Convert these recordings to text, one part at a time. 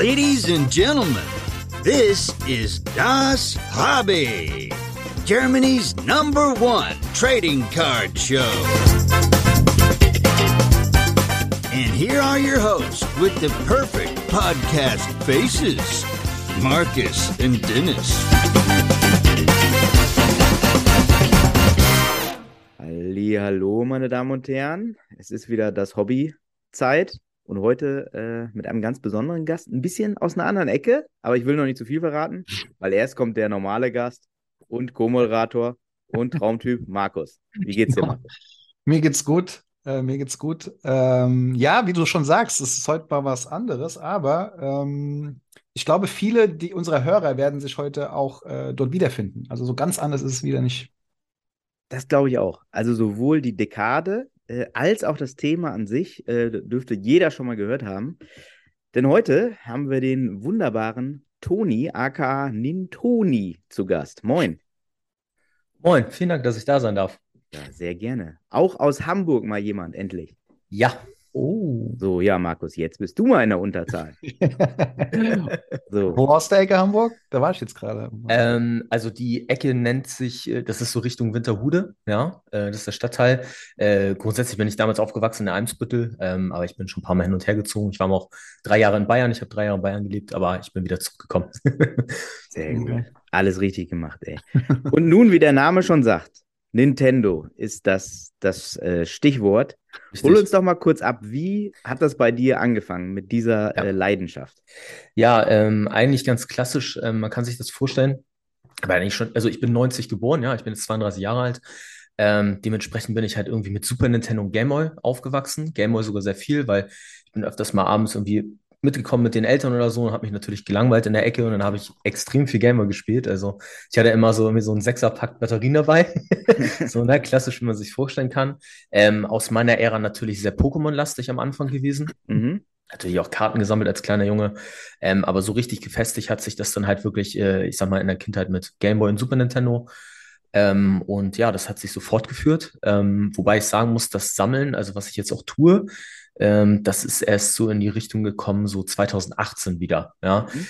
Ladies and gentlemen, this is Das Hobby, Germany's number one trading card show. And here are your hosts with the perfect podcast faces Marcus and Dennis. Hallo, meine Damen und Herren. Es ist wieder das Hobby-Zeit und heute äh, mit einem ganz besonderen Gast, ein bisschen aus einer anderen Ecke, aber ich will noch nicht zu viel verraten, weil erst kommt der normale Gast und Co-Moderator und Traumtyp Markus. Wie geht's dir, Markus? Mir geht's gut. Äh, mir geht's gut. Ähm, ja, wie du schon sagst, es ist heute mal was anderes, aber ähm, ich glaube, viele die, unserer Hörer werden sich heute auch äh, dort wiederfinden. Also so ganz anders ist es wieder nicht. Das glaube ich auch. Also sowohl die Dekade äh, als auch das Thema an sich äh, dürfte jeder schon mal gehört haben. Denn heute haben wir den wunderbaren Toni, aka Nintoni, zu Gast. Moin. Moin, vielen Dank, dass ich da sein darf. Ja, sehr gerne. Auch aus Hamburg mal jemand, endlich. Ja. Oh. So, ja, Markus, jetzt bist du mal in der Unterzahl. so. Wo aus der Ecke Hamburg? Da war ich jetzt gerade. Ähm, also die Ecke nennt sich, äh, das ist so Richtung Winterhude, ja, äh, das ist der Stadtteil. Äh, grundsätzlich bin ich damals aufgewachsen in der Eimsbüttel, ähm, aber ich bin schon ein paar Mal hin und her gezogen. Ich war auch drei Jahre in Bayern, ich habe drei Jahre in Bayern gelebt, aber ich bin wieder zurückgekommen. Sehr gut. Alles richtig gemacht, ey. Und nun, wie der Name schon sagt, Nintendo ist das, das äh, Stichwort. Richtig. Hol uns doch mal kurz ab, wie hat das bei dir angefangen mit dieser ja. äh, Leidenschaft? Ja, ähm, eigentlich ganz klassisch. Ähm, man kann sich das vorstellen. Aber eigentlich schon, also ich bin 90 geboren, ja, ich bin jetzt 32 Jahre alt. Ähm, dementsprechend bin ich halt irgendwie mit Super Nintendo und Game Boy aufgewachsen. Game Boy sogar sehr viel, weil ich bin öfters mal abends irgendwie mitgekommen mit den Eltern oder so und habe mich natürlich gelangweilt in der Ecke und dann habe ich extrem viel Gamer gespielt. Also ich hatte immer so so einen Sechserpack Batterien dabei. so, ne, klassisch, wie man sich vorstellen kann. Ähm, aus meiner Ära natürlich sehr Pokémon-lastig am Anfang gewesen. Mhm. Natürlich auch Karten gesammelt als kleiner Junge. Ähm, aber so richtig gefestigt hat sich das dann halt wirklich, äh, ich sag mal, in der Kindheit mit Game Boy und Super Nintendo. Ähm, und ja, das hat sich so fortgeführt. Ähm, wobei ich sagen muss, das Sammeln, also was ich jetzt auch tue, ähm, das ist erst so in die Richtung gekommen, so 2018 wieder. Ja. Mhm.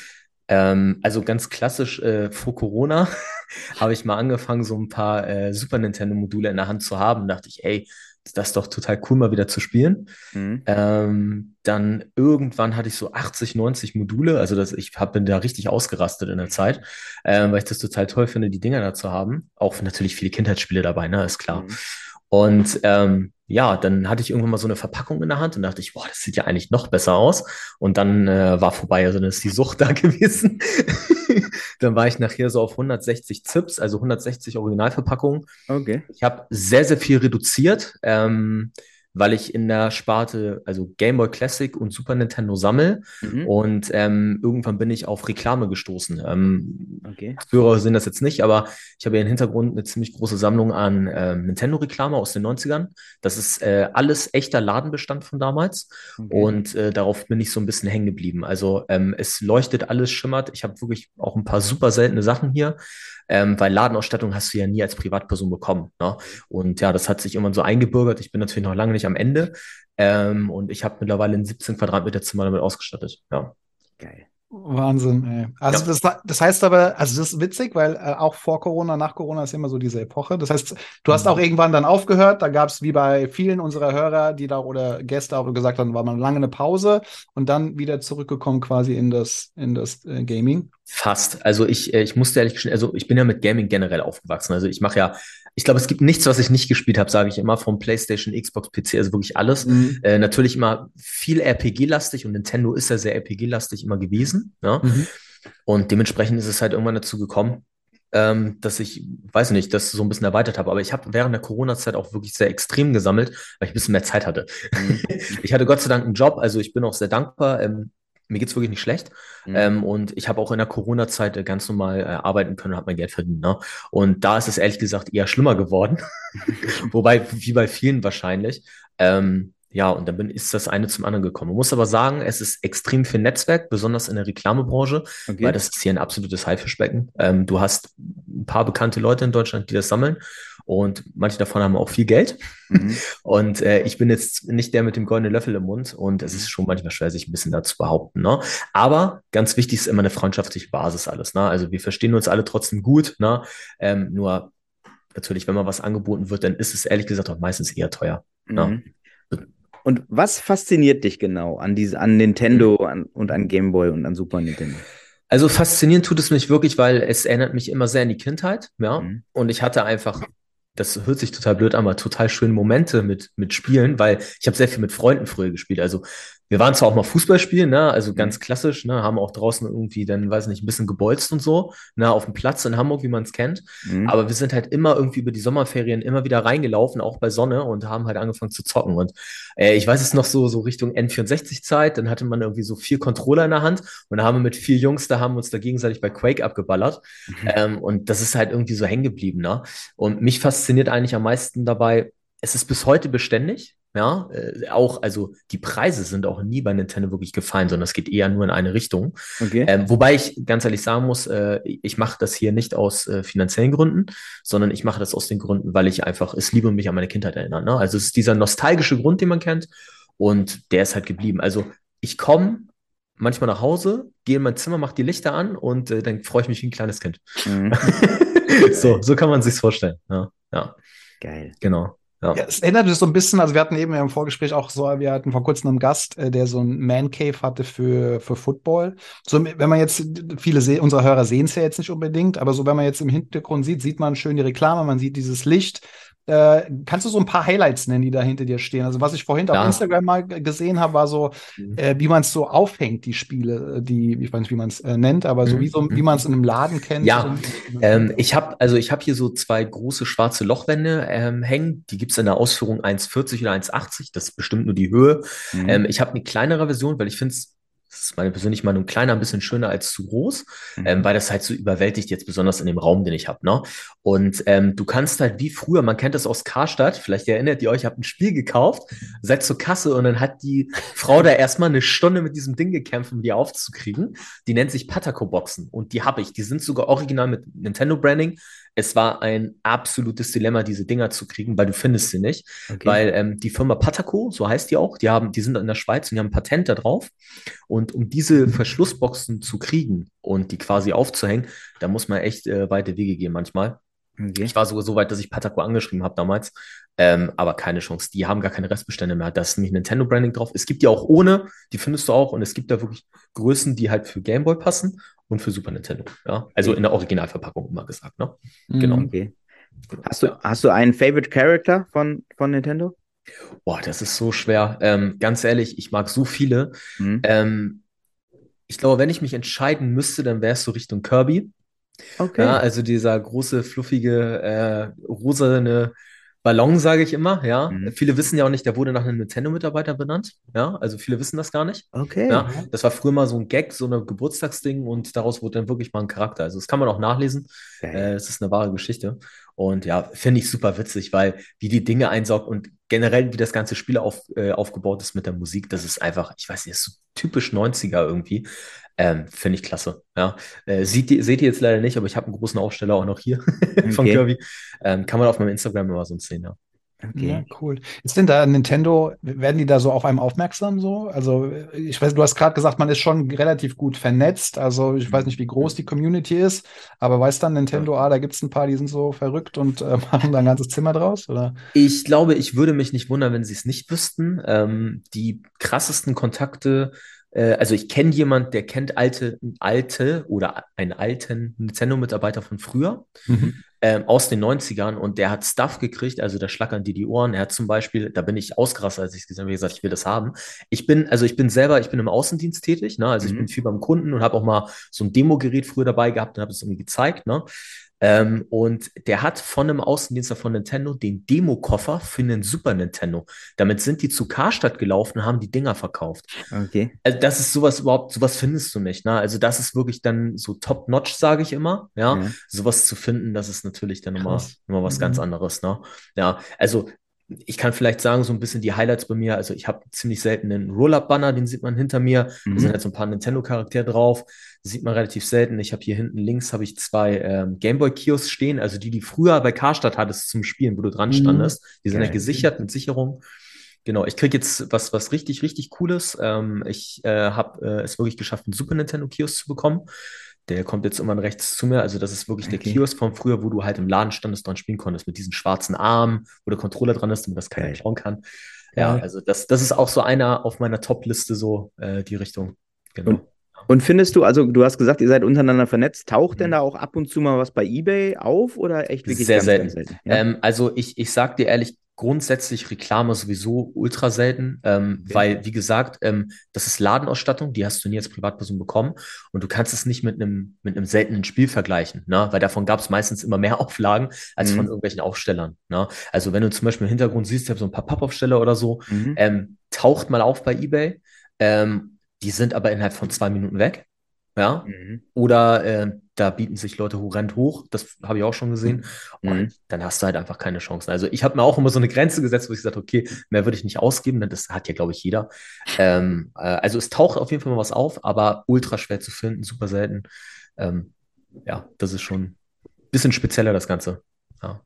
Ähm, also ganz klassisch äh, vor Corona habe ich mal angefangen, so ein paar äh, Super Nintendo-Module in der Hand zu haben. Da dachte ich, ey, das ist doch total cool, mal wieder zu spielen. Mhm. Ähm, dann irgendwann hatte ich so 80, 90 Module. Also das, ich hab, bin da richtig ausgerastet in der Zeit, ähm, weil ich das total toll finde, die Dinger da zu haben. Auch natürlich viele Kindheitsspiele dabei, ne, ist klar. Mhm. Und ähm, ja, dann hatte ich irgendwann mal so eine Verpackung in der Hand und dachte ich, boah, das sieht ja eigentlich noch besser aus. Und dann äh, war vorbei, also dann ist die Sucht da gewesen. dann war ich nachher so auf 160 Zips, also 160 Originalverpackungen. Okay. Ich habe sehr, sehr viel reduziert. Ähm, weil ich in der Sparte, also Game Boy Classic und Super Nintendo sammle. Mhm. Und ähm, irgendwann bin ich auf Reklame gestoßen. Ähm, okay. Hörer sind das jetzt nicht, aber ich habe ja im Hintergrund eine ziemlich große Sammlung an ähm, Nintendo-Reklame aus den 90ern. Das ist äh, alles echter Ladenbestand von damals. Okay. Und äh, darauf bin ich so ein bisschen hängen geblieben. Also ähm, es leuchtet, alles schimmert. Ich habe wirklich auch ein paar super seltene Sachen hier ähm, weil Ladenausstattung hast du ja nie als Privatperson bekommen. Ne? Und ja, das hat sich irgendwann so eingebürgert. Ich bin natürlich noch lange nicht am Ende ähm, und ich habe mittlerweile ein 17 Quadratmeter Zimmer damit ausgestattet. Ja. Geil. Wahnsinn, ey. Also ja. das, das heißt aber, also das ist witzig, weil äh, auch vor Corona, nach Corona ist immer so diese Epoche. Das heißt, du hast mhm. auch irgendwann dann aufgehört, da gab es wie bei vielen unserer Hörer, die da oder Gäste auch gesagt haben, war mal lange eine Pause und dann wieder zurückgekommen quasi in das, in das äh, Gaming. Fast. Also ich, äh, ich musste ehrlich gestehen, also ich bin ja mit Gaming generell aufgewachsen. Also ich mache ja ich glaube, es gibt nichts, was ich nicht gespielt habe, sage ich immer, vom PlayStation, Xbox, PC, also wirklich alles. Mhm. Äh, natürlich immer viel RPG-lastig und Nintendo ist ja sehr RPG-lastig immer gewesen. Ja? Mhm. Und dementsprechend ist es halt irgendwann dazu gekommen, ähm, dass ich, weiß nicht, das so ein bisschen erweitert habe. Aber ich habe während der Corona-Zeit auch wirklich sehr extrem gesammelt, weil ich ein bisschen mehr Zeit hatte. Mhm. ich hatte Gott sei Dank einen Job, also ich bin auch sehr dankbar. Ähm, mir geht's wirklich nicht schlecht. Mhm. Ähm, und ich habe auch in der Corona-Zeit äh, ganz normal äh, arbeiten können und habe mein Geld verdient. Ne? Und da ist es ehrlich gesagt eher schlimmer geworden. Wobei, wie bei vielen wahrscheinlich. Ähm, ja, und dann bin, ist das eine zum anderen gekommen. Man muss aber sagen, es ist extrem viel Netzwerk, besonders in der Reklamebranche, Okay. weil das ist hier ein absolutes Haifischbecken. Ähm, du hast ein paar bekannte Leute in Deutschland, die das sammeln und manche davon haben auch viel Geld. Mhm. Und äh, ich bin jetzt nicht der mit dem goldenen Löffel im Mund und es ist schon manchmal schwer, sich ein bisschen dazu behaupten. Ne? Aber ganz wichtig ist immer eine freundschaftliche Basis alles. Ne? Also wir verstehen uns alle trotzdem gut. Ne? Ähm, nur natürlich, wenn mal was angeboten wird, dann ist es ehrlich gesagt auch meistens eher teuer. Ja. Mhm. Und was fasziniert dich genau an diese, an Nintendo an, und an Game Boy und an Super Nintendo? Also faszinieren tut es mich wirklich, weil es erinnert mich immer sehr an die Kindheit, ja. Mhm. Und ich hatte einfach, das hört sich total blöd an, aber total schöne Momente mit, mit Spielen, weil ich habe sehr viel mit Freunden früher gespielt. Also wir waren zwar auch mal Fußball spielen, ne, also ganz klassisch, ne, haben auch draußen irgendwie dann, weiß nicht, ein bisschen gebolzt und so, ne, auf dem Platz in Hamburg, wie man es kennt. Mhm. Aber wir sind halt immer irgendwie über die Sommerferien immer wieder reingelaufen, auch bei Sonne und haben halt angefangen zu zocken. Und äh, ich weiß es noch so, so Richtung N64-Zeit, dann hatte man irgendwie so vier Controller in der Hand und da haben wir mit vier Jungs, da haben wir uns da gegenseitig bei Quake abgeballert. Ähm, und das ist halt irgendwie so hängen geblieben, ne? Und mich fasziniert eigentlich am meisten dabei, es ist bis heute beständig. Ja, äh, auch, also die Preise sind auch nie bei Nintendo wirklich gefallen, sondern es geht eher nur in eine Richtung. Okay. Ähm, wobei ich ganz ehrlich sagen muss, äh, ich mache das hier nicht aus äh, finanziellen Gründen, sondern ich mache das aus den Gründen, weil ich einfach es liebe und mich an meine Kindheit erinnern. Ne? Also es ist dieser nostalgische Grund, den man kennt und der ist halt geblieben. Also ich komme manchmal nach Hause, gehe in mein Zimmer, mache die Lichter an und äh, dann freue ich mich wie ein kleines Kind. Mhm. so, so kann man sich's vorstellen. Ja, ja Geil. genau. Ja. Ja, es erinnert mich so ein bisschen, also wir hatten eben im Vorgespräch auch so, wir hatten vor kurzem einen Gast, äh, der so ein Man Cave hatte für, für Football. So, wenn man jetzt, viele se unserer Hörer sehen es ja jetzt nicht unbedingt, aber so, wenn man jetzt im Hintergrund sieht, sieht man schön die Reklame, man sieht dieses Licht. Äh, kannst du so ein paar Highlights nennen, die da hinter dir stehen? Also, was ich vorhin Ja. auf Instagram mal gesehen habe, war so, Mhm. äh, wie man es so aufhängt, die Spiele, äh, die, ich weiß nicht, wie man es äh, nennt, aber so Mhm. wie, so, wie man es in einem Laden kennt. Ja, So, Ähm, ich habe also ich habe hier so zwei große schwarze Lochwände ähm, hängen. Die gibt's in der Ausführung 1,40 oder 1,80. Das ist bestimmt nur die Höhe. Mhm. Ähm, ich habe eine kleinere Version, weil ich finde es, das ist meine persönliche Meinung, kleiner ein bisschen schöner als zu groß, Mhm. ähm, weil das halt so überwältigt jetzt besonders in dem Raum, den ich habe. Ne? Und ähm, du kannst halt wie früher, man kennt das aus Karstadt, vielleicht erinnert ihr euch, habt ein Spiel gekauft, seid zur Kasse und dann hat die Frau da erstmal eine Stunde mit diesem Ding gekämpft, um die aufzukriegen. Die nennt sich Pataco-Boxen und die habe ich. Die sind sogar original mit Nintendo-Branding. Es war ein absolutes Dilemma, diese Dinger zu kriegen, weil du findest sie nicht. okay. Weil ähm, die Firma Pataco, so heißt die auch, die haben, die sind in der Schweiz und die haben ein Patent da drauf. Und um diese Verschlussboxen zu kriegen und die quasi aufzuhängen, da muss man echt äh, weite Wege gehen manchmal. okay. Ich war sogar so weit, dass ich Pataco angeschrieben habe damals. Ähm, aber keine Chance. Die haben gar keine Restbestände mehr. Da ist nämlich Nintendo-Branding drauf. Es gibt die auch ohne, die findest du auch. Und es gibt da wirklich Größen, die halt für Game Boy passen und für Super Nintendo. Ja? Also in der Originalverpackung immer gesagt. Ne? genau. Okay. Hast du, hast du einen Favorite Character von, von Nintendo? Boah, das ist so schwer. Ähm, ganz ehrlich, ich mag so viele. Mhm. Ähm, ich glaube, wenn ich mich entscheiden müsste, dann wäre es so Richtung Kirby. Okay. Ja, also dieser große, fluffige, äh, rosane Ballon, sage ich immer. Ja, Mhm. viele wissen ja auch nicht, der wurde nach einem Nintendo-Mitarbeiter benannt. Ja, also viele wissen das gar nicht. okay. Ja, das war früher mal so ein Gag, so ein Geburtstagsding und daraus wurde dann wirklich mal ein Charakter. Also das kann man auch nachlesen. Äh, es ist eine wahre Geschichte. Und ja, finde ich super witzig, weil wie die Dinge einsaugt und generell wie das ganze Spiel auf, äh, aufgebaut ist mit der Musik, das ist einfach, ich weiß nicht, ist so typisch 90er irgendwie. Ähm, finde ich klasse. Ja. Äh, seht, ihr, seht ihr jetzt leider nicht, aber ich habe einen großen Aufsteller auch noch hier von Okay. Kirby. Ähm, kann man auf meinem Instagram immer so sehen, ja. Okay. Ja, cool. Ist denn da Nintendo, werden die da so auf einem aufmerksam so? Also, ich weiß, du hast gerade gesagt, man ist schon relativ gut vernetzt. Also, ich weiß nicht, wie groß die Community ist, aber weiß dann Nintendo, ah, da gibt es ein paar, die sind so verrückt und äh, machen da ein ganzes Zimmer draus, oder? Ich glaube, ich würde mich nicht wundern, wenn sie es nicht wüssten. Ähm, die krassesten Kontakte, äh, also ich kenne jemand, der kennt alte, alte oder einen alten Nintendo-Mitarbeiter von früher. ähm, aus den 90ern und der hat Stuff gekriegt, also da schlackern die die Ohren. Er hat zum Beispiel, da bin ich ausgerastet, als ich es gesehen habe, gesagt, ich will das haben. Ich bin, also ich bin selber, ich bin im Außendienst tätig, ne? also ich Mhm. bin viel beim Kunden und habe auch mal so ein Demogerät früher dabei gehabt und habe es irgendwie gezeigt. Ne? Ähm, und der hat von einem Außendienstler von Nintendo den Demo-Koffer für einen Super Nintendo. Damit sind die zu Karstadt gelaufen und haben die Dinger verkauft. Okay. Also das ist sowas überhaupt, sowas findest du nicht. Ne? Also das ist wirklich dann so top-notch, sage ich immer. Ja? Ja. sowas zu finden, das ist natürlich dann noch mal was Mhm. ganz anderes. Ne? Ja, also ich kann vielleicht sagen, so ein bisschen die Highlights bei mir. Also ich habe ziemlich selten einen Roll-Up-Banner, den sieht man hinter mir. Mhm. Da sind halt so ein paar Nintendo-Charaktere drauf. Das sieht man relativ selten. Ich habe hier hinten links habe ich zwei ähm, Gameboy-Kiosks stehen, also die, die früher bei Karstadt hattest zum Spielen, wo du dran mhm. standest. Die sind ja gesichert mit Sicherung. Genau, ich kriege jetzt was, was richtig, richtig Cooles. Ähm, ich äh, habe äh, es wirklich geschafft, einen Super Nintendo-Kiosk zu bekommen. Der kommt jetzt irgendwann rechts zu mir. Also, das ist wirklich okay. der Kiosk von früher, wo du halt im Laden standest, dran spielen konntest, mit diesen schwarzen Armen, wo der Controller dran ist, damit das keiner schauen kann. Ja, ja, also das, das ist auch so einer auf meiner Top-Liste, so äh, die Richtung. Genau. Und, und, findest du, also du hast gesagt, ihr seid untereinander vernetzt, taucht mhm. denn da auch ab und zu mal was bei Ebay auf oder echt wirklich Sehr ganz, selten. Ganz selten? Ja? Ähm, also ich, ich sag dir ehrlich, grundsätzlich Reklame sowieso ultra selten, ähm, okay. weil, wie gesagt, ähm, das ist Ladenausstattung, die hast du nie als Privatperson bekommen und du kannst es nicht mit einem mit einem seltenen Spiel vergleichen, ne? weil davon gab es meistens immer mehr Auflagen als mhm. von irgendwelchen Aufstellern. Ne? Also wenn du zum Beispiel im Hintergrund siehst, ich habe so ein paar Pappaufsteller oder so, mhm. ähm, taucht mal auf bei eBay, ähm, die sind aber innerhalb von zwei Minuten weg. Ja. Mhm. Oder äh, da bieten sich Leute horrend hoch, das habe ich auch schon gesehen. Mhm. Und dann hast du halt einfach keine Chancen. Also ich habe mir auch immer so eine Grenze gesetzt, wo ich gesagt okay, mehr würde ich nicht ausgeben, denn das hat ja, glaube ich, jeder. Ähm, äh, also es taucht auf jeden Fall mal was auf, aber ultra schwer zu finden, super selten. Ähm, ja, das ist schon ein bisschen spezieller, das Ganze. Ja.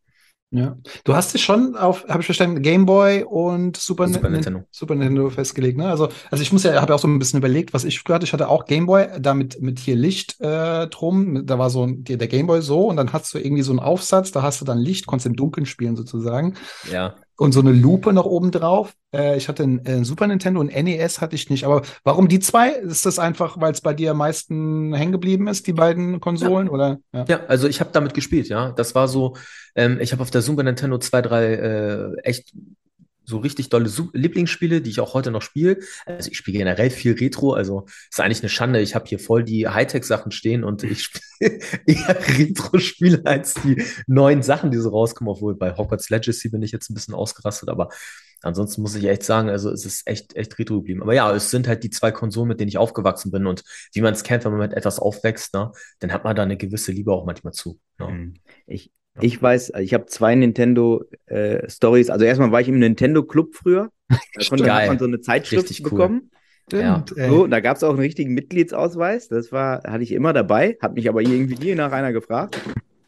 Ja. Du hast dich schon auf, habe ich verstanden, Game Boy und Super, Super Nintendo. Super Nintendo festgelegt, ne? Also, also ich muss ja, habe ja auch so ein bisschen überlegt, was ich gehört. Ich hatte auch Game Boy, da mit, mit hier Licht äh, drum. Da war so ein, der Game Boy so und dann hast du irgendwie so einen Aufsatz, da hast du dann Licht, konntest im Dunkeln spielen sozusagen. Ja und so eine Lupe noch oben drauf. Äh, ich hatte ein äh, Super Nintendo und NES hatte ich nicht. Aber warum die zwei? Ist das einfach, weil es bei dir am meisten hängen geblieben ist, die beiden Konsolen? Ja, oder? Ja. ja also ich habe damit gespielt, ja. Das war so, ähm, ich habe auf der Super Nintendo zwei, drei äh, echt so richtig dolle Lieblingsspiele, die ich auch heute noch spiele. Also ich spiele generell viel Retro, also ist eigentlich eine Schande. Ich habe hier voll die Hightech-Sachen stehen und ich spiele eher Retro-Spiele als die neuen Sachen, die so rauskommen, obwohl bei Hogwarts Legacy bin ich jetzt ein bisschen ausgerastet, aber ansonsten muss ich echt sagen, also es ist echt, echt retro geblieben. Aber ja, es sind halt die zwei Konsolen, mit denen ich aufgewachsen bin und wie man es kennt, wenn man mit etwas aufwächst, ne, dann hat man da eine gewisse Liebe auch manchmal zu. Ne? Mhm. Ich, ich weiß, ich habe zwei Nintendo äh, Stories. Also erstmal war ich im Nintendo Club früher. Da konnte man so eine Zeitschrift Richtig bekommen. Cool. Ja. So, da gab es auch einen richtigen Mitgliedsausweis. Das war, hatte ich immer dabei, hat mich aber irgendwie nie nach einer gefragt,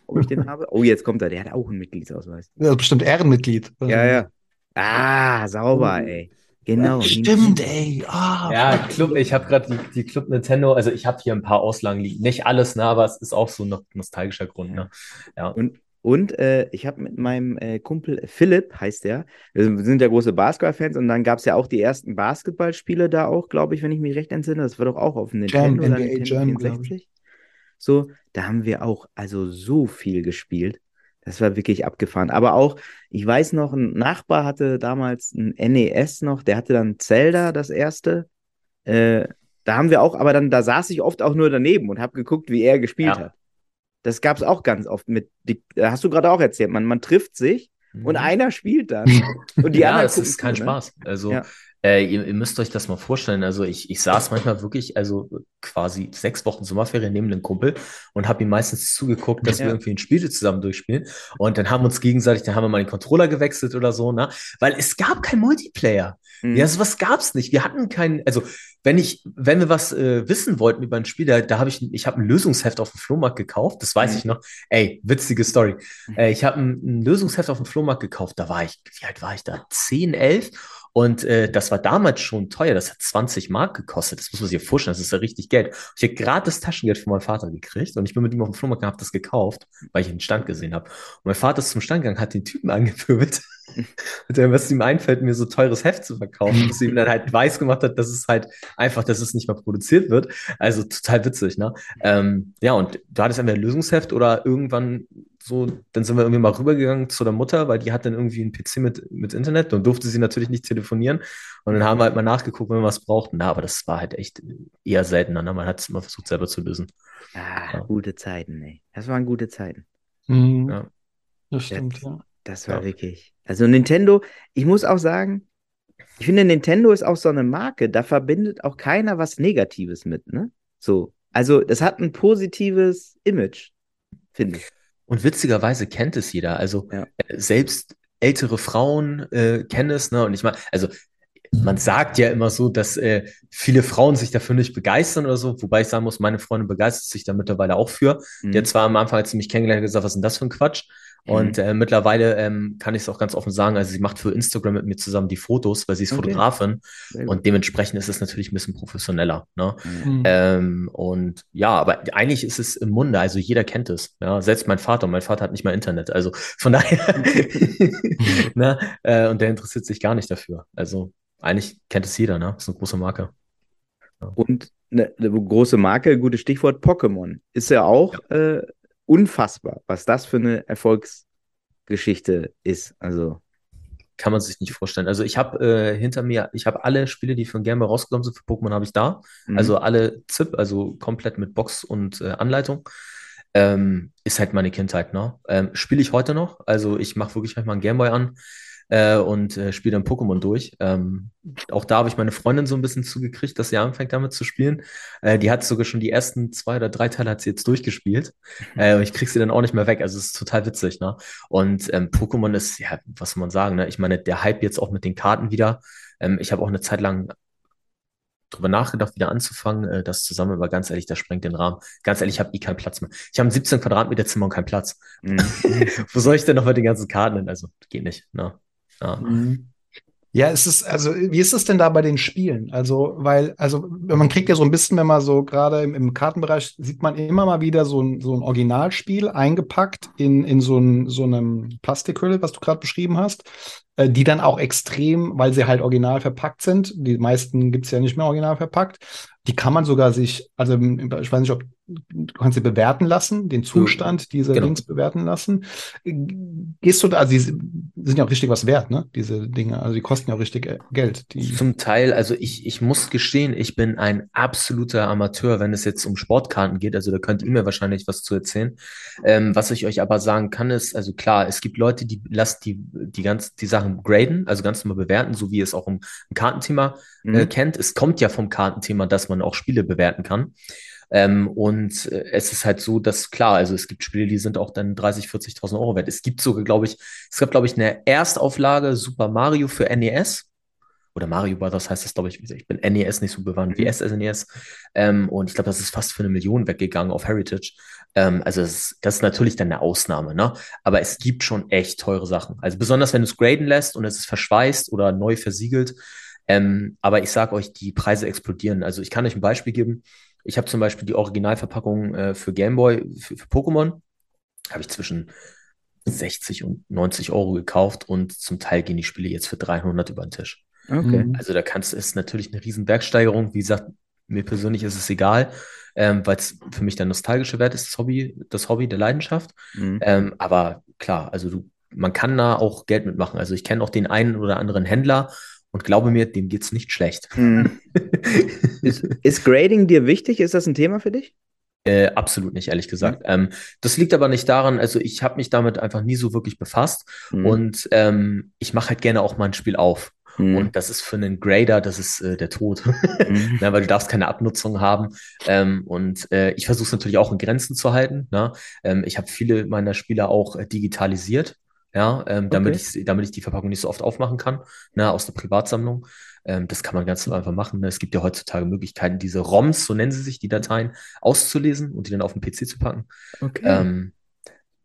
ob ich den habe. Oh, jetzt kommt er, der hat auch einen Mitgliedsausweis. Ja, bestimmt Ehrenmitglied. Ja, ja. Ah, sauber, oh. ey. Genau. Stimmt, ey. Oh, ja, Club, ich habe gerade die, die, Club Nintendo, also ich habe hier ein paar Auslagen liegen. Nicht alles, ne, aber es ist auch so ein nostalgischer Grund. Ne? Ja. Und und äh, ich habe mit meinem äh, Kumpel Philipp, heißt der, wir sind ja große Basketball-Fans und dann gab es ja auch die ersten Basketballspiele da auch, glaube ich, wenn ich mich recht entsinne. Das war doch auch auf dem Nintendo Jam, oder NBA Nintendo Jam, 64. So, da haben wir auch also so viel gespielt. Das war wirklich abgefahren. Aber auch, ich weiß noch, ein Nachbar hatte damals ein NES noch, der hatte dann Zelda, das erste. Äh, da haben wir auch, aber dann, da saß ich oft auch nur daneben und habe geguckt, wie er gespielt ja. hat. Das gab es auch ganz oft mit, die, hast du gerade auch erzählt, man, man trifft sich mhm. und einer spielt dann. Und die ja, anderen das ist kein ne? Spaß. Also ja. Äh, ihr, ihr, müsst euch das mal vorstellen. Also ich, ich saß manchmal wirklich, also quasi sechs Wochen Sommerferien neben einem Kumpel und habe ihm meistens zugeguckt, dass ja. wir irgendwie ein Spiel zusammen durchspielen. Und dann haben wir uns gegenseitig, dann haben wir mal den Controller gewechselt oder so, ne? Weil es gab kein Multiplayer. Mhm. Ja, sowas gab's nicht. Wir hatten keinen, also wenn ich, wenn wir was äh, wissen wollten über ein Spiel, da, da habe ich, ich habe ein Lösungsheft auf dem Flohmarkt gekauft, das weiß mhm. ich noch. Ey, witzige Story. Mhm. Äh, ich habe ein, ein, Lösungsheft auf dem Flohmarkt gekauft, da war ich, wie alt war ich da? 10, 11 und äh, das war damals schon teuer, das hat 20 Mark gekostet. Das muss man sich vorstellen, das ist ja richtig Geld. Ich habe gerade das Taschengeld von meinem Vater gekriegt und ich bin mit ihm auf dem Flohmarkt und habe das gekauft, weil ich den Stand gesehen habe. Und mein Vater ist zum Stand gegangen, hat den Typen angepöbelt, was ihm einfällt, mir so teures Heft zu verkaufen, dass ihm dann halt weiß gemacht hat, dass es halt einfach, dass es nicht mehr produziert wird. Also total witzig, ne? Ähm, ja, und du hattest entweder ein Lösungsheft oder irgendwann so, dann sind wir irgendwie mal rübergegangen zu der Mutter, weil die hat dann irgendwie einen PC mit, mit Internet und durfte sie natürlich nicht telefonieren. Und dann haben wir halt mal nachgeguckt, wenn wir was brauchten. Na, aber das war halt echt eher seltener. Ne? Man hat es immer versucht, selber zu lösen. Ah, ja. gute Zeiten, ey. Das waren gute Zeiten. Mhm. Ja. Das stimmt, das, ja. Das war ja. wirklich. Also Nintendo, ich muss auch sagen, ich finde, Nintendo ist auch so eine Marke, da verbindet auch keiner was Negatives mit, ne? So. Also, das hat ein positives Image, finde ich. Und witzigerweise kennt es jeder. Also ja. Äh, selbst ältere Frauen äh, kennen es, ne? Und ich meine, also man sagt ja immer so, dass äh, viele Frauen sich dafür nicht begeistern oder so, wobei ich sagen muss, meine Freundin begeistert sich da mittlerweile auch für. Mhm. Die hat zwar am Anfang, als sie mich kennengelernt hat, gesagt, was ist denn das für ein Quatsch? Und mhm. äh, mittlerweile ähm, kann ich es auch ganz offen sagen, also sie macht für Instagram mit mir zusammen die Fotos, weil sie ist okay. Fotografin und dementsprechend ist es natürlich ein bisschen professioneller. Ne? Mhm. Ähm, und ja, aber eigentlich ist es im Munde, also jeder kennt es. Ja? Selbst mein Vater, mein Vater hat nicht mal Internet, also von daher, ne? äh, und der interessiert sich gar nicht dafür. Also eigentlich kennt es jeder, ne? Ist eine große Marke. Ja. Und eine, eine, große Marke, gutes Stichwort, Pokémon. Ist ja auch ja. Äh, unfassbar, was das für eine Erfolgsgeschichte ist. Also kann man sich nicht vorstellen. Also ich habe äh, hinter mir, ich habe alle Spiele, die von Game Boy rausgekommen sind für Pokémon, habe ich da. Mhm. Also alle ZIP, also komplett mit Box und äh, Anleitung. Ähm, ist halt meine Kindheit, ne? Ähm, Spiele ich heute noch. Also ich mache wirklich manchmal einen Gameboy an äh, und äh, spiele dann Pokémon durch. Ähm, auch da habe ich meine Freundin so ein bisschen zugekriegt, dass sie anfängt damit zu spielen. Äh, die hat sogar schon die ersten zwei oder drei Teile hat sie jetzt durchgespielt. Mhm. Äh, ich krieg sie dann auch nicht mehr weg. Also es ist total witzig, ne? Und ähm, Pokémon ist, ja, was soll man sagen, ne? Ich meine, der Hype jetzt auch mit den Karten wieder. Ähm, ich habe auch eine Zeit lang drüber nachgedacht, wieder anzufangen, äh, das zusammen, aber ganz ehrlich, das sprengt den Rahmen. Ganz ehrlich, ich habe eh keinen Platz mehr. Ich habe ein 17 Quadratmeter Zimmer und keinen Platz. Mhm. Wo soll ich denn noch mit den ganzen Karten hin? Also, geht nicht. Ne? Ja. Mhm. Ja, es ist, also, wie ist es denn da bei den Spielen? Also, weil, also, man kriegt ja so ein bisschen, wenn man so gerade im, im, Kartenbereich sieht man immer mal wieder so ein, so ein Originalspiel eingepackt in, in so, ein, so einem Plastikhülle, was du gerade beschrieben hast, die dann auch extrem, weil sie halt original verpackt sind, die meisten gibt's ja nicht mehr original verpackt, die kann man sogar sich, also ich weiß nicht, ob du kannst sie bewerten lassen, den Zustand dieser genau. Dings bewerten lassen. Gehst du da, also die sind ja auch richtig was wert, ne? Diese Dinge. Also die kosten ja auch richtig äh, Geld. Zum Teil, also ich, ich muss gestehen, ich bin ein absoluter Amateur, wenn es jetzt um Sportkarten geht. Also da könnt ihr mir wahrscheinlich was zu erzählen. Ähm, was ich euch aber sagen kann, ist, also klar, es gibt Leute, die lassen die, die ganz, die Sachen graden, also ganz normal bewerten, so wie es auch im, im Kartenthema äh, mhm. kennt. Es kommt ja vom Kartenthema, dass man auch Spiele bewerten kann. Ähm, und äh, es ist halt so, dass klar, also es gibt Spiele, die sind auch dann 30, 40.000 Euro wert. Es gibt sogar, glaube ich, es gab, glaube ich, eine Erstauflage Super Mario für NES. Oder Mario Brothers heißt das, glaube ich. Ich bin NES nicht so bewandt wie mhm. SNES. Ähm, und ich glaube, das ist fast für eine Million weggegangen auf Heritage. Ähm, also das ist, das ist natürlich dann eine Ausnahme, ne? Aber es gibt schon echt teure Sachen. Also besonders wenn du es graden lässt und es ist verschweißt oder neu versiegelt. Ähm, aber ich sage euch, die Preise explodieren. Also ich kann euch ein Beispiel geben. Ich habe zum Beispiel die Originalverpackung äh, für Gameboy, für, für Pokémon, habe ich zwischen 60 und 90 Euro gekauft und zum Teil gehen die Spiele jetzt für 300 über den Tisch. Okay. Mhm. Also da kannst du, ist natürlich eine riesen Bergsteigerung. Wie gesagt, mir persönlich ist es egal, ähm, weil es für mich der nostalgische Wert ist, das Hobby, das Hobby der Leidenschaft. Mhm. Ähm, aber klar, also du, man kann da auch Geld mitmachen. Also ich kenne auch den einen oder anderen Händler und glaube mir, dem geht es nicht schlecht. Hm. ist, ist, Grading dir wichtig? Ist das ein Thema für dich? Äh, absolut nicht, ehrlich gesagt. Mhm. Ähm, das liegt aber nicht daran, also ich habe mich damit einfach nie so wirklich befasst mhm. und ähm, ich mache halt gerne auch mal ein Spiel auf. Mhm. Und das ist für einen Grader, das ist äh, der Tod. Mhm. Na, weil du darfst keine Abnutzung haben. Ähm, und äh, ich versuche es natürlich auch in Grenzen zu halten. Ne? Ähm, ich habe viele meiner Spieler auch äh, digitalisiert ja, ähm, damit, okay. ich, damit ich die Verpackung nicht so oft aufmachen kann, ne, aus der Privatsammlung. Ähm, das kann man ganz einfach machen. Ne? Es gibt ja heutzutage Möglichkeiten, diese ROMs, so nennen sie sich, die Dateien, auszulesen und die dann auf den PC zu packen. Okay. Ähm, äh,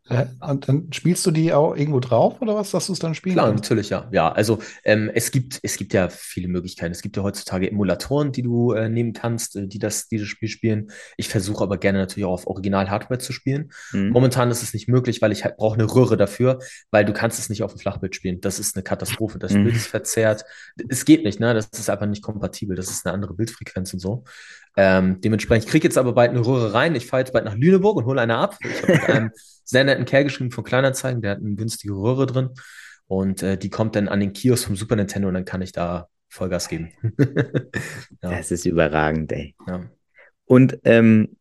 und dann spielst du die auch irgendwo drauf oder was, dass du es dann spielen Klar, kannst? natürlich, ja. Ja, also ähm, es gibt, es gibt ja viele Möglichkeiten. Es gibt ja heutzutage Emulatoren, die du äh, nehmen kannst, äh, die das, dieses Spiel spielen. Ich versuche aber gerne natürlich auch auf Original-Hardware zu spielen. Mhm. Momentan ist es nicht möglich, weil ich halt brauche eine Röhre dafür, weil du kannst es nicht auf dem Flachbild spielen. Das ist eine Katastrophe. Das mhm. Bild ist verzerrt. Es geht nicht, ne? Das ist einfach nicht kompatibel. Das ist eine andere Bildfrequenz und so. Ähm, dementsprechend, ich kriege jetzt aber bald eine Röhre rein. Ich fahre jetzt bald nach Lüneburg und hole eine ab. Ich habe mit einem sehr netten Kerl geschrieben von Kleinanzeigen, der hat eine günstige Röhre drin. Und äh, die kommt dann an den Kiosk vom Super Nintendo und dann kann ich da Vollgas geben. ja. Das ist überragend, ey. Ja. Und, ähm,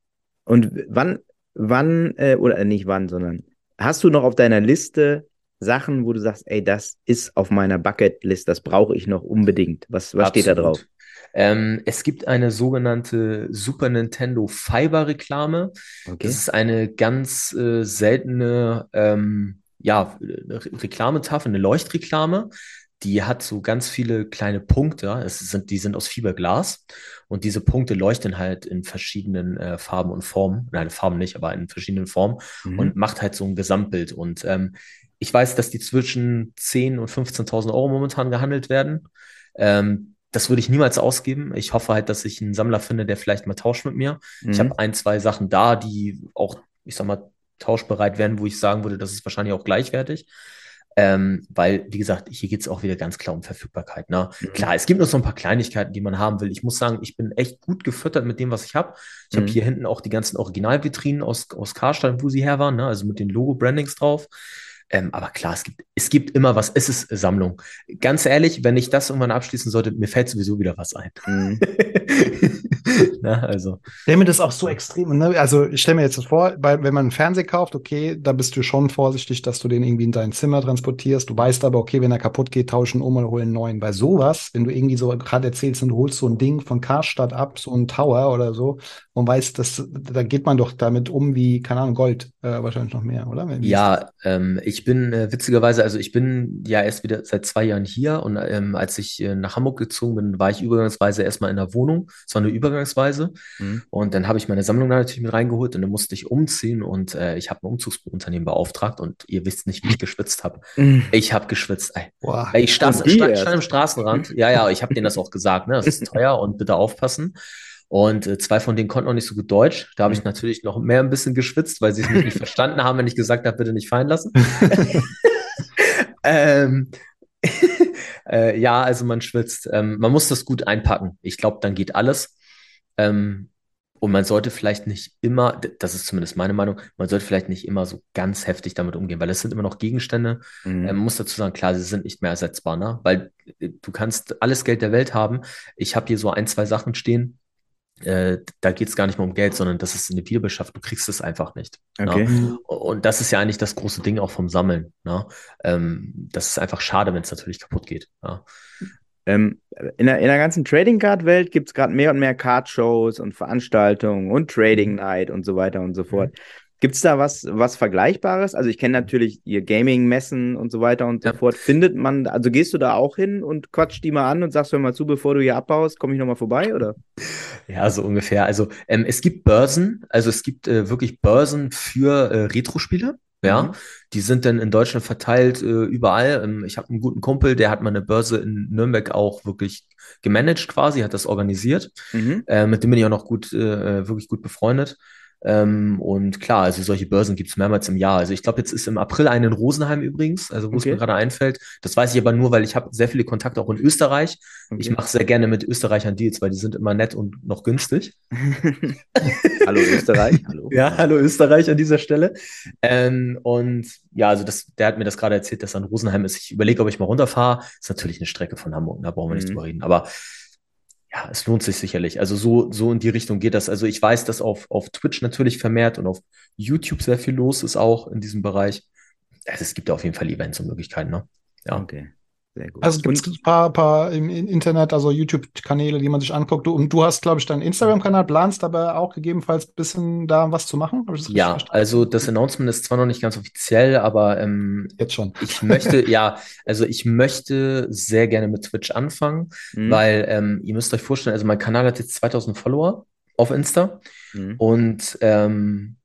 und wann, wann, äh, oder nicht wann, sondern hast du noch auf deiner Liste Sachen, wo du sagst, ey, das ist auf meiner Bucketlist, das brauche ich noch unbedingt? Was, was steht da drauf? Ähm, es gibt eine sogenannte Super Nintendo Fiber-Reklame. Okay. Das ist eine ganz äh, seltene ähm, ja, Reklametafel, eine Leuchtreklame, die hat so ganz viele kleine Punkte. Es sind, die sind aus Fiberglas und diese Punkte leuchten halt in verschiedenen äh, Farben und Formen. Nein, Farben nicht, aber in verschiedenen Formen mhm. und macht halt so ein Gesamtbild. Und ähm, ich weiß, dass die zwischen 10.000 und 15.000 Euro momentan gehandelt werden. Ähm, das würde ich niemals ausgeben. Ich hoffe halt, dass ich einen Sammler finde, der vielleicht mal tauscht mit mir. Mhm. Ich habe ein, zwei Sachen da, die auch, ich sag mal, tauschbereit wären, wo ich sagen würde, das ist wahrscheinlich auch gleichwertig. Ähm, weil, wie gesagt, hier geht es auch wieder ganz klar um Verfügbarkeit. Ne? Mhm. Klar, es gibt noch so ein paar Kleinigkeiten, die man haben will. Ich muss sagen, ich bin echt gut gefüttert mit dem, was ich habe. Ich mhm. habe hier hinten auch die ganzen Originalvitrinen aus, aus Karstadt, wo sie her waren, ne? also mit den Logo-Brandings drauf. Ähm, aber klar, es gibt, es gibt immer was. Es ist Sammlung. Ganz ehrlich, wenn ich das irgendwann abschließen sollte, mir fällt sowieso wieder was ein. Mhm. Na, also. Ich stelle mir das auch so extrem. Ne? Also ich stelle mir jetzt vor, weil, wenn man einen Fernseher kauft, okay, da bist du schon vorsichtig, dass du den irgendwie in dein Zimmer transportierst. Du weißt aber, okay, wenn er kaputt geht, tauschen um oder holen einen neuen. Bei sowas, wenn du irgendwie so gerade erzählst und du holst so ein Ding von Karstadt ab, so ein Tower oder so, und weißt, dass da geht man doch damit um wie, keine Ahnung, Gold äh, wahrscheinlich noch mehr, oder? Wie ja, ähm, ich bin äh, witzigerweise, also ich bin ja erst wieder seit zwei Jahren hier und ähm, als ich äh, nach Hamburg gezogen bin, war ich übergangsweise erstmal in der Wohnung. Es war eine Übergangsweise. Mhm. Und dann habe ich meine Sammlung da natürlich mit reingeholt und dann musste ich umziehen und äh, ich habe ein Umzugsunternehmen beauftragt und ihr wisst nicht, wie ich geschwitzt habe. Mhm. Ich habe geschwitzt. Boah, ich stand, stand, stand im Straßenrand. Ja, ja, ich habe denen das auch gesagt. Ne? Das ist teuer und bitte aufpassen. Und äh, zwei von denen konnten auch nicht so gut Deutsch. Da habe ich mhm. natürlich noch mehr ein bisschen geschwitzt, weil sie es nicht verstanden haben, wenn ich gesagt habe, bitte nicht fallen lassen. ähm, äh, ja, also man schwitzt. Ähm, man muss das gut einpacken. Ich glaube, dann geht alles. Ähm, und man sollte vielleicht nicht immer, das ist zumindest meine Meinung, man sollte vielleicht nicht immer so ganz heftig damit umgehen, weil es sind immer noch Gegenstände. Mhm. Ähm, man muss dazu sagen, klar, sie sind nicht mehr ersetzbar, ne? Weil äh, du kannst alles Geld der Welt haben. Ich habe hier so ein, zwei Sachen stehen, äh, da geht es gar nicht mehr um Geld, sondern das ist eine Wiederbeschaffung. Du kriegst es einfach nicht. Ne? Okay. Ne? Und das ist ja eigentlich das große Ding auch vom Sammeln. Ne? Ähm, das ist einfach schade, wenn es natürlich kaputt geht. Ne? Ähm, in, der, in der ganzen Trading Card Welt gibt es gerade mehr und mehr Card Shows und Veranstaltungen und Trading Night und so weiter und so fort. Mhm. Gibt es da was, was Vergleichbares? Also ich kenne natürlich ihr Gaming-Messen und so weiter und ja. so fort. Findet man, also gehst du da auch hin und quatscht die mal an und sagst, hör mal zu, bevor du hier abbaust, komme ich nochmal vorbei, oder? Ja, so ungefähr. Also ähm, es gibt Börsen, also es gibt äh, wirklich Börsen für äh, Retro-Spiele. Ja, mhm. die sind dann in Deutschland verteilt äh, überall. Ähm, ich habe einen guten Kumpel, der hat mal eine Börse in Nürnberg auch wirklich gemanagt quasi, hat das organisiert. Mhm. Äh, mit dem bin ich auch noch gut, äh, äh wirklich gut befreundet. Ähm, und klar, also solche Börsen gibt es mehrmals im Jahr. Also ich glaube, jetzt ist im April eine in Rosenheim übrigens, also wo okay. es mir gerade einfällt. Das weiß ich aber nur, weil ich habe sehr viele Kontakte auch in Österreich. Okay. Ich mache sehr gerne mit Österreichern Deals, weil die sind immer nett und noch günstig. hallo Österreich, hallo. Ja, hallo Österreich an dieser Stelle. Ähm, und ja, also das, der hat mir das gerade erzählt, dass er in Rosenheim ist. Ich überlege, ob ich mal runterfahre. Ist natürlich eine Strecke von Hamburg, da brauchen wir nicht mhm. drüber reden. Aber ja, es lohnt sich sicherlich. Also so, so in die Richtung geht das. Also ich weiß, dass auf, auf Twitch natürlich vermehrt und auf YouTube sehr viel los ist auch in diesem Bereich. Also es gibt auf jeden Fall Events und Möglichkeiten, ne? Ja. Okay. Sehr gut. Also gibt es ein paar, paar im Internet, also YouTube-Kanäle, die man sich anguckt. Und du hast, glaube ich, deinen Instagram-Kanal, planst aber auch gegebenenfalls ein bisschen da was zu machen? ja, also das Announcement ist zwar noch nicht ganz offiziell, aber ähm, jetzt schon. Ich möchte, ja, also ich möchte sehr gerne mit Twitch anfangen, mhm. weil ähm, ihr müsst euch vorstellen, also mein Kanal hat jetzt 2000 Follower auf Insta mhm. und ähm,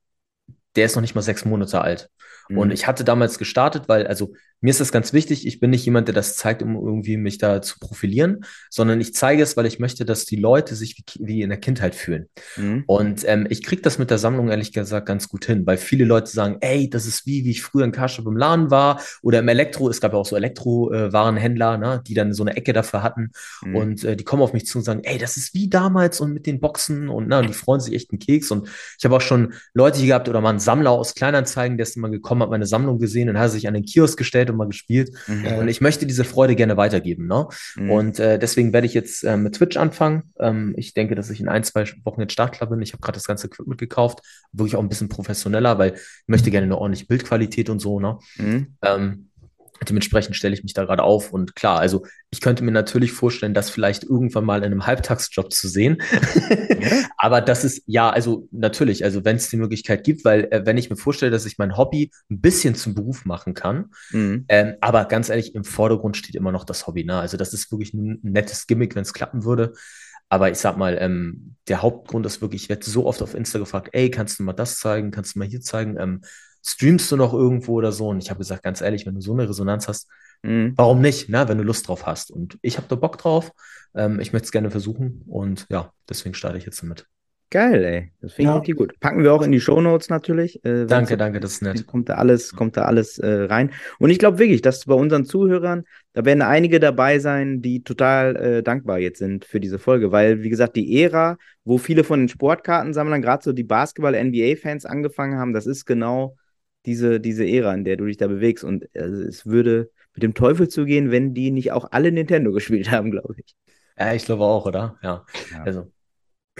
der ist noch nicht mal sechs Monate alt. Und mhm. ich hatte damals gestartet, weil, also mir ist das ganz wichtig, ich bin nicht jemand, der das zeigt, um irgendwie mich da zu profilieren, sondern ich zeige es, weil ich möchte, dass die Leute sich wie, wie in der Kindheit fühlen. Mhm. Und ähm, ich kriege das mit der Sammlung ehrlich gesagt ganz gut hin, weil viele Leute sagen, ey, das ist wie, wie ich früher in Karstadt im Laden war oder im Elektro, es gab ja auch so Elektrowarenhändler, äh, ne, die dann so eine Ecke dafür hatten mhm. und äh, die kommen auf mich zu und sagen, ey, das ist wie damals und mit den Boxen und, na, und die freuen sich echt einen Keks und ich habe auch schon Leute hier gehabt oder mal einen Sammler aus Kleinanzeigen, der ist immer gekommen, hat meine Sammlung gesehen und hat sich an den Kiosk gestellt und mal gespielt. Mhm. Und ich möchte diese Freude gerne weitergeben. Ne? Mhm. Und äh, deswegen werde ich jetzt äh, mit Twitch anfangen. Ähm, ich denke, dass ich in ein, zwei Wochen jetzt Startklar bin. Ich habe gerade das ganze Equipment gekauft, wirklich auch ein bisschen professioneller, weil ich möchte gerne eine ordentliche Bildqualität und so. Ne? Mhm. Ähm, Dementsprechend stelle ich mich da gerade auf und klar, also ich könnte mir natürlich vorstellen, das vielleicht irgendwann mal in einem Halbtagsjob zu sehen. Aber das ist ja, also natürlich, also wenn es die Möglichkeit gibt, weil äh, wenn ich mir vorstelle, dass ich mein Hobby ein bisschen zum Beruf machen kann, mhm. ähm, aber ganz ehrlich, im Vordergrund steht immer noch das Hobby. Ne? Also das ist wirklich ein nettes Gimmick, wenn es klappen würde. Aber ich sag mal, ähm, der Hauptgrund ist wirklich, ich werde so oft auf Insta gefragt, ey, kannst du mal das zeigen, kannst du mal hier zeigen? Ähm, streamst du noch irgendwo oder so? Und ich habe gesagt, ganz ehrlich, wenn du so eine Resonanz hast, mhm. warum nicht, ne, wenn du Lust drauf hast? Und ich habe da Bock drauf. Ähm, ich möchte es gerne versuchen und ja, deswegen starte ich jetzt damit. Geil, ey. Das finde ich ja. richtig gut. Packen wir auch in die Shownotes natürlich. Äh, danke, danke, das ist nett. Kommt da alles, kommt da alles äh, rein. Und ich glaube wirklich, dass bei unseren Zuhörern, da werden einige dabei sein, die total äh, dankbar jetzt sind für diese Folge, weil, wie gesagt, die Ära, wo viele von den Sportkartensammlern, gerade so die Basketball-NBA-Fans angefangen haben, das ist genau diese, diese Ära, in der du dich da bewegst. Und also, es würde mit dem Teufel zugehen, wenn die nicht auch alle Nintendo gespielt haben, glaube ich. Ja, ich glaube auch, oder? Ja. ja. Also,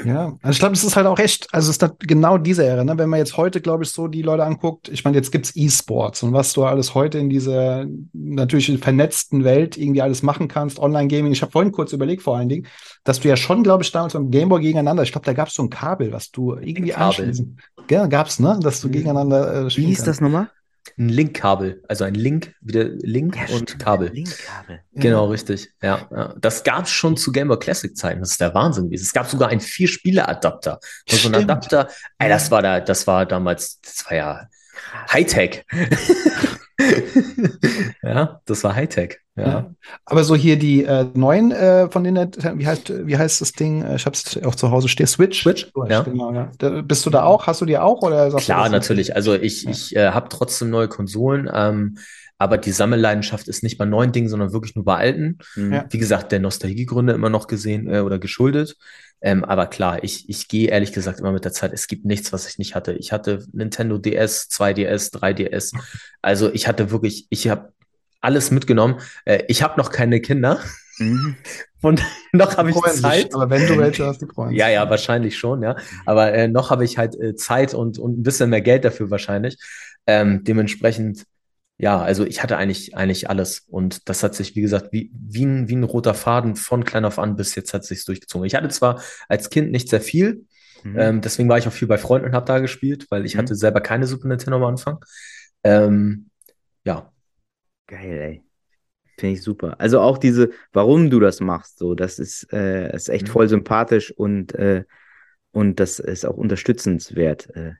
ja, also ich glaube, es ist halt auch echt, also es ist genau diese Ära, ne? Wenn man jetzt heute, glaube ich, so die Leute anguckt, ich meine, jetzt gibt's E-Sports und was du alles heute in dieser natürlich vernetzten Welt irgendwie alles machen kannst, Online-Gaming. Ich habe vorhin kurz überlegt, vor allen Dingen, dass du ja schon, glaube ich, damals beim Gameboy gegeneinander, ich glaube, da gab's so ein Kabel, was du irgendwie anschließen. Ja, gab's, ne? Dass du gegeneinander äh, Wie hieß das nochmal? Ein Link-Kabel, also ein Link, wieder Link ja, und Kabel. Link-Kabel. Genau, richtig. Ja, ja. Das gab es schon zu Game Boy Classic-Zeiten. Das ist der Wahnsinn gewesen. Es gab sogar einen Vier-Spiele-Adapter. So ein Adapter, ey, das war da, das war damals, das war ja Hightech. ja, das war Hightech. Ja. ja. Aber so hier die äh, neuen äh, von denen, wie heißt, wie heißt das Ding? Äh, ich habe es auch zu Hause stehen. Switch. Switch. ja. Genau, ja. Da, bist du da auch? Hast du die auch oder? Klar, natürlich. Also ich, ja. ich äh, habe trotzdem neue Konsolen. Ähm, aber die Sammelleidenschaft ist nicht bei neuen Dingen, sondern wirklich nur bei alten. Ja. Wie gesagt, der Nostalgiegründe immer noch gesehen äh, oder geschuldet. Ähm, aber klar, ich, ich gehe ehrlich gesagt immer mit der Zeit. Es gibt nichts, was ich nicht hatte. Ich hatte Nintendo DS, 2DS, 3DS. Also ich hatte wirklich, ich habe alles mitgenommen. Äh, ich habe noch keine Kinder. Mhm. Und noch habe ich Zeit. aber wenn du welche hast, die freuen Ja, ja, wahrscheinlich schon, ja. Aber äh, noch habe ich halt äh, Zeit und, und ein bisschen mehr Geld dafür wahrscheinlich. Ähm, dementsprechend ja, also ich hatte eigentlich, eigentlich alles. Und das hat sich, wie gesagt, wie, wie, ein, wie ein roter Faden von klein auf an bis jetzt hat sich durchgezogen. Ich hatte zwar als Kind nicht sehr viel, mhm. ähm, deswegen war ich auch viel bei Freunden und habe da gespielt, weil ich mhm. hatte selber keine Super Nintendo am Anfang. Ähm, ja. Geil, ey. Finde ich super. Also auch diese, warum du das machst, so, das ist, äh, ist echt mhm. voll sympathisch und, äh, und das ist auch unterstützenswert, äh,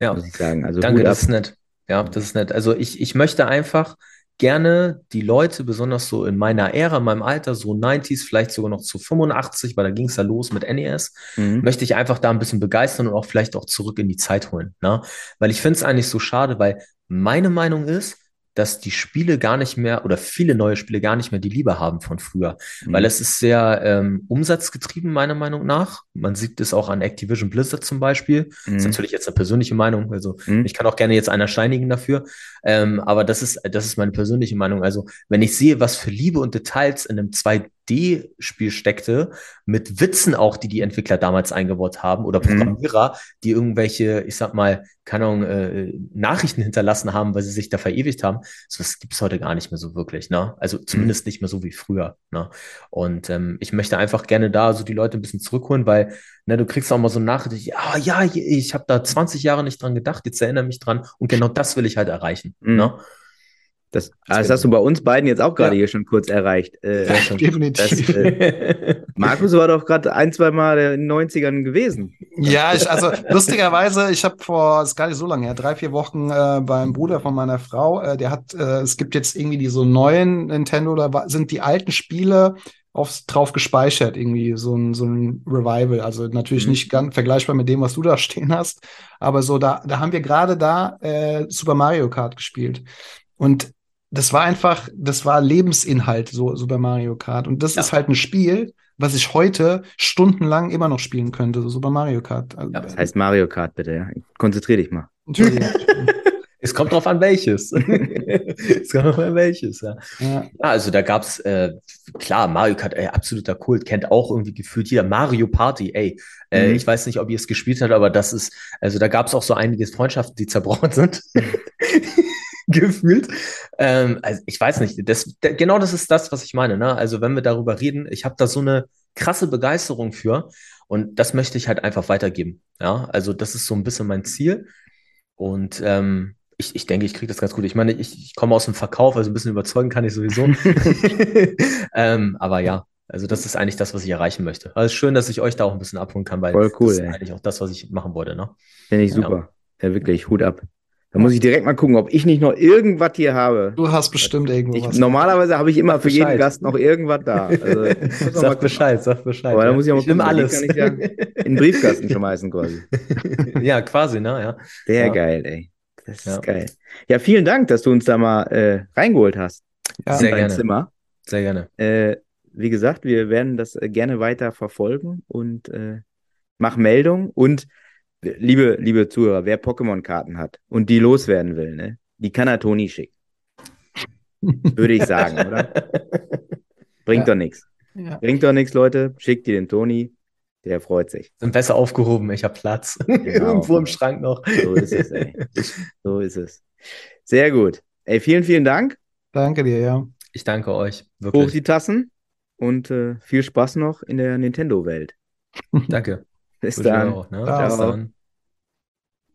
ja. muss ich sagen. Also Danke, das ist nett. Ja, das ist nett. Also ich, ich möchte einfach gerne die Leute, besonders so in meiner Ära, in meinem Alter, so 90s, vielleicht sogar noch zu 85, weil da ging es ja los mit NES, mhm. möchte ich einfach da ein bisschen begeistern und auch vielleicht auch zurück in die Zeit holen. Ne? Weil ich finde es eigentlich so schade, weil meine Meinung ist, dass die Spiele gar nicht mehr oder viele neue Spiele gar nicht mehr die Liebe haben von früher, mhm. weil es ist sehr ähm, umsatzgetrieben, meiner Meinung nach. Man sieht es auch an Activision Blizzard zum Beispiel. Mhm. Das ist natürlich jetzt eine persönliche Meinung, also mhm. ich kann auch gerne jetzt einer steinigen dafür, ähm, aber das ist, das ist meine persönliche Meinung. Also wenn ich sehe, was für Liebe und Details in einem 2 D-Spiel steckte, mit Witzen auch, die die Entwickler damals eingebaut haben oder mhm. Programmierer, mhm. die irgendwelche, ich sag mal, keine Ahnung, äh, Nachrichten hinterlassen haben, weil sie sich da verewigt haben. So was gibt's heute gar nicht mehr so wirklich, ne? Also mhm. zumindest mhm. nicht mehr so wie früher, ne? Und ähm, ich möchte einfach gerne da so die Leute ein bisschen zurückholen, weil ne, du kriegst auch mal so Nachrichten, ja, ja, ich habe da 20 Jahre nicht dran gedacht, jetzt erinnere mich dran und genau das will ich halt erreichen, mhm. ne? Das, das, das hast du bei uns beiden jetzt auch gerade ja. hier schon kurz erreicht. Äh, ja, definitiv. Das, äh, Markus war doch gerade ein, zwei Mal in den 90ern gewesen. Ja, ich, also lustigerweise, ich habe vor, ist gar nicht so lange her, drei, vier Wochen äh, beim Bruder von meiner Frau, äh, der hat, äh, es gibt jetzt irgendwie die so neuen Nintendo, da sind die alten Spiele aufs, drauf gespeichert, irgendwie so ein, so ein Revival. Also natürlich mhm. nicht ganz vergleichbar mit dem, was du da stehen hast, aber so, da, da haben wir gerade da äh, Super Mario Kart gespielt. Und das war einfach, das war Lebensinhalt, so Super Mario Kart. Und das ja. ist halt ein Spiel, was ich heute stundenlang immer noch spielen könnte, so Super Mario Kart. Also, ja, das heißt Mario Kart, bitte, ja. Konzentrier dich mal. Natürlich. es kommt drauf an, welches. es kommt drauf an, welches, ja. ja. also da gab's, äh, klar, Mario Kart, ey, absoluter Kult, kennt auch irgendwie gefühlt jeder. Mario Party, ey. Äh, mhm. Ich weiß nicht, ob ihr es gespielt habt, aber das ist, also da gab's auch so einige Freundschaften, die zerbrochen sind. gefühlt. Ähm, also ich weiß nicht, das, genau das ist das, was ich meine. Ne? Also wenn wir darüber reden, ich habe da so eine krasse Begeisterung für und das möchte ich halt einfach weitergeben. Ja, also das ist so ein bisschen mein Ziel und ähm, ich, ich denke, ich kriege das ganz gut. Ich meine, ich, ich komme aus dem Verkauf, also ein bisschen überzeugen kann ich sowieso. ähm, aber ja, also das ist eigentlich das, was ich erreichen möchte. Also schön, dass ich euch da auch ein bisschen abholen kann, weil Voll cool, das ist ey. eigentlich auch das, was ich machen wollte. Ne? Finde ich Ja. super. Ja, wirklich, Hut ab. Da muss ich direkt mal gucken, ob ich nicht noch irgendwas hier habe. Du hast bestimmt irgendwo Ich, normalerweise habe ich immer für jeden Bescheid. Gast noch irgendwas da. Also, sag. Bescheid, sag Bescheid. Aber da ja. muss ich auch mal ich gucken, alles. kann ich ja in den Briefkasten schmeißen quasi. ja, quasi, ne? Ja. Sehr Ja. geil, ey. Das ist Ja. geil. Ja, vielen Dank, dass du uns da mal äh, reingeholt hast. Ja. in Sehr dein gerne. Zimmer. Sehr gerne. Äh, wie gesagt, wir werden das äh, gerne weiter verfolgen und äh, mach Meldung. Und liebe, liebe Zuhörer, wer Pokémon-Karten hat und die loswerden will, ne, die kann er Toni schicken. Würde ich sagen, oder? Bringt Ja. doch nichts. Ja. Bringt doch nichts, Leute. Schickt die den Toni. Der freut sich. Sind besser aufgehoben, ich habe Platz. Irgendwo im Schrank noch. So ist es, ey. So ist es. Sehr gut. Ey, vielen, vielen Dank. Danke dir, ja. Ich danke euch, Hoch wirklich. die Tassen und äh, viel Spaß noch in der Nintendo-Welt. Danke. Bis Wünsche ich dann. auch, ne? Ciao. Bis dann.